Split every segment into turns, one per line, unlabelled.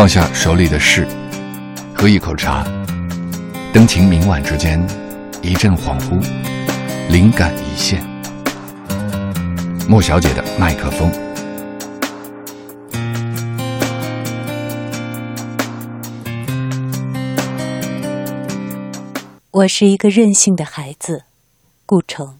放下手里的事，喝一口茶，灯情明晚之间，一阵恍惚，灵感一现。莫小姐的麦克风。
我是一个任性的孩子，顾城。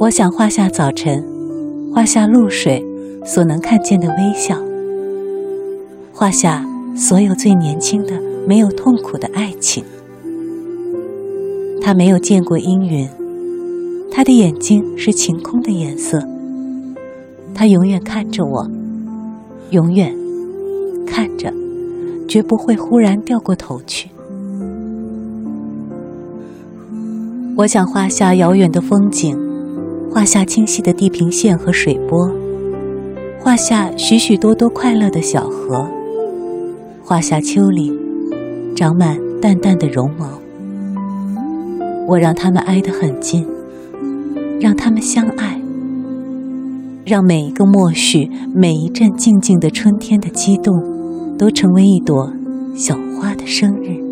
我想画下早晨，画下露水所能看见的微笑，画下所有最年轻的、没有痛苦的爱情。他没有见过阴云，他的眼睛是晴空的颜色。他永远看着我，永远看着，绝不会忽然掉过头去。我想画下遥远的风景。画下清晰的地平线和水波，画下许许多多快乐的小河，画下丘陵长满淡淡的绒毛。我让它们挨得很近，让它们相爱，让每一个默许，每一阵静静的春天的激动，都成为一朵小花的生日。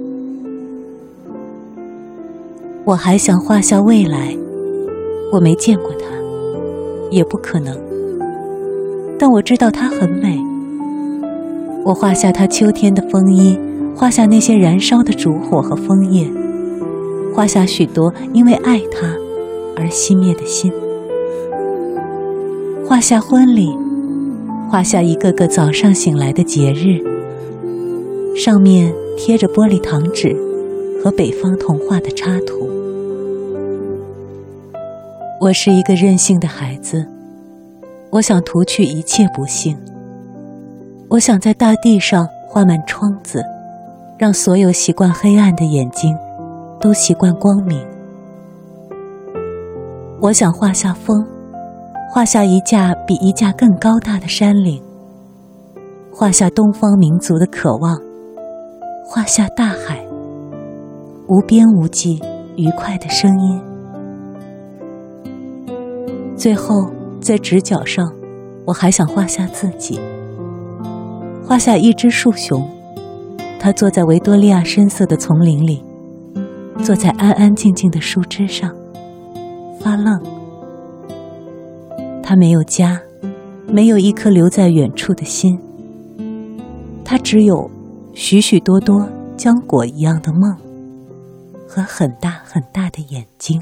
我还想画下未来。我没见过她，也不可能。但我知道她很美。我画下她秋天的风衣，画下那些燃烧的烛火和枫叶，画下许多因为爱她而熄灭的心。画下婚礼，画下一个个早上醒来的节日，上面贴着玻璃糖纸和北方童话的插图。我是一个任性的孩子，我想涂去一切不幸。我想在大地上画满窗子，让所有习惯黑暗的眼睛都习惯光明。我想画下风，画下一架比一架更高大的山岭，画下东方民族的渴望，画下大海，无边无际愉快的声音。最后，在直角上，我还想画下自己，画下一只树熊，它坐在维多利亚深色的丛林里，坐在安安静静的树枝上，发愣。它没有家，没有一颗留在远处的心，它只有许许多多浆果一样的梦和很大很大的眼睛。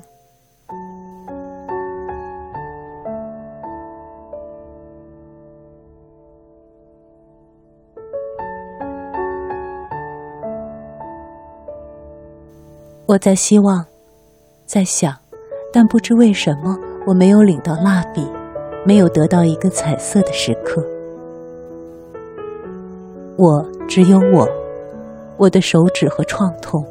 我在希望，在想，但不知为什么，我没有领到蜡笔，没有得到一个彩色的时刻。我只有我，我的手指和创痛，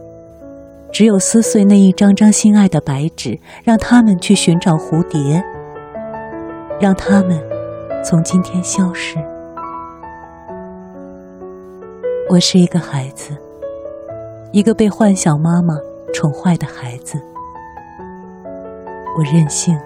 只有撕碎那一张张心爱的白纸，让他们去寻找蝴蝶，让他们从今天消失。我是一个孩子，一个被幻想妈妈。宠坏的孩子，我任性。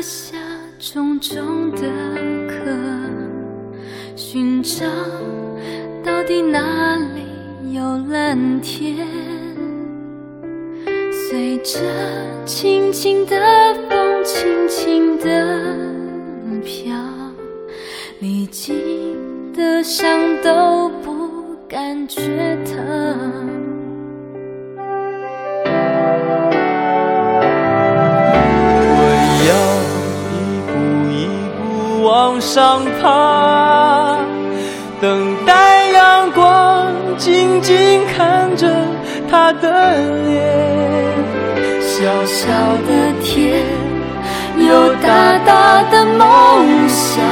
下重重的壳，寻找到底哪里有蓝天。随着轻轻的风，轻轻的飘，历经的伤都不感觉疼。
上爬，等待阳光，静静看着他的脸。
小小的天，有大大的梦想，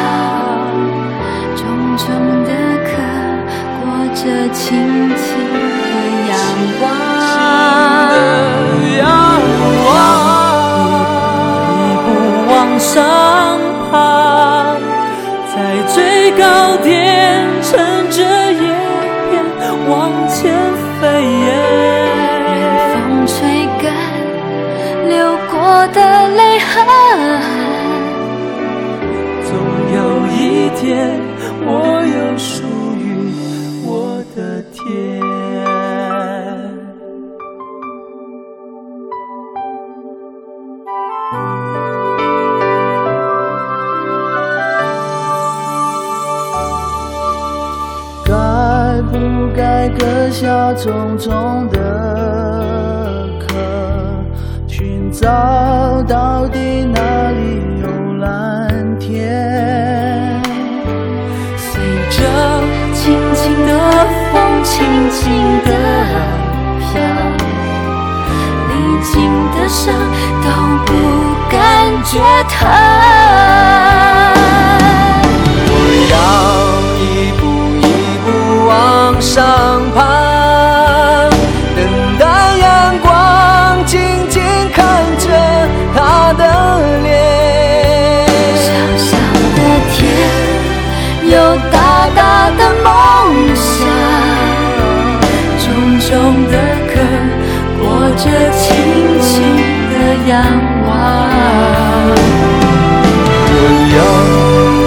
和汗，
总有一天，我有属于我的天。
该不该割下重重的找到底哪里有蓝天。
随着轻轻的风，轻轻的飘，历经的伤都不感觉疼。
我要一步一步往上我
要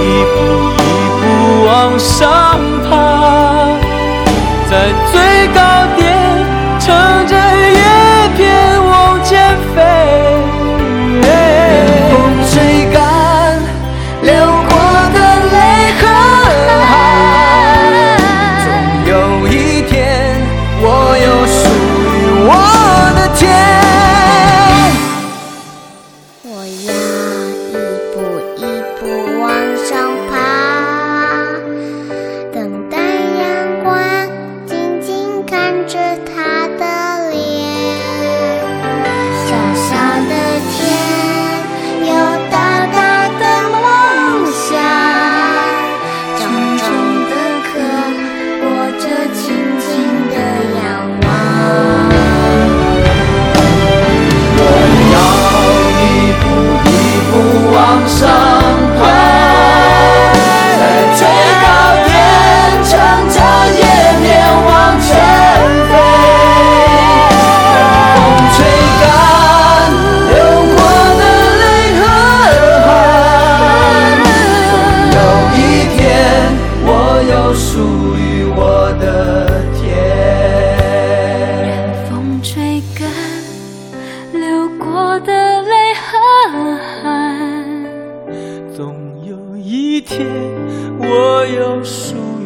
一步一步往上
总有一天，我有属。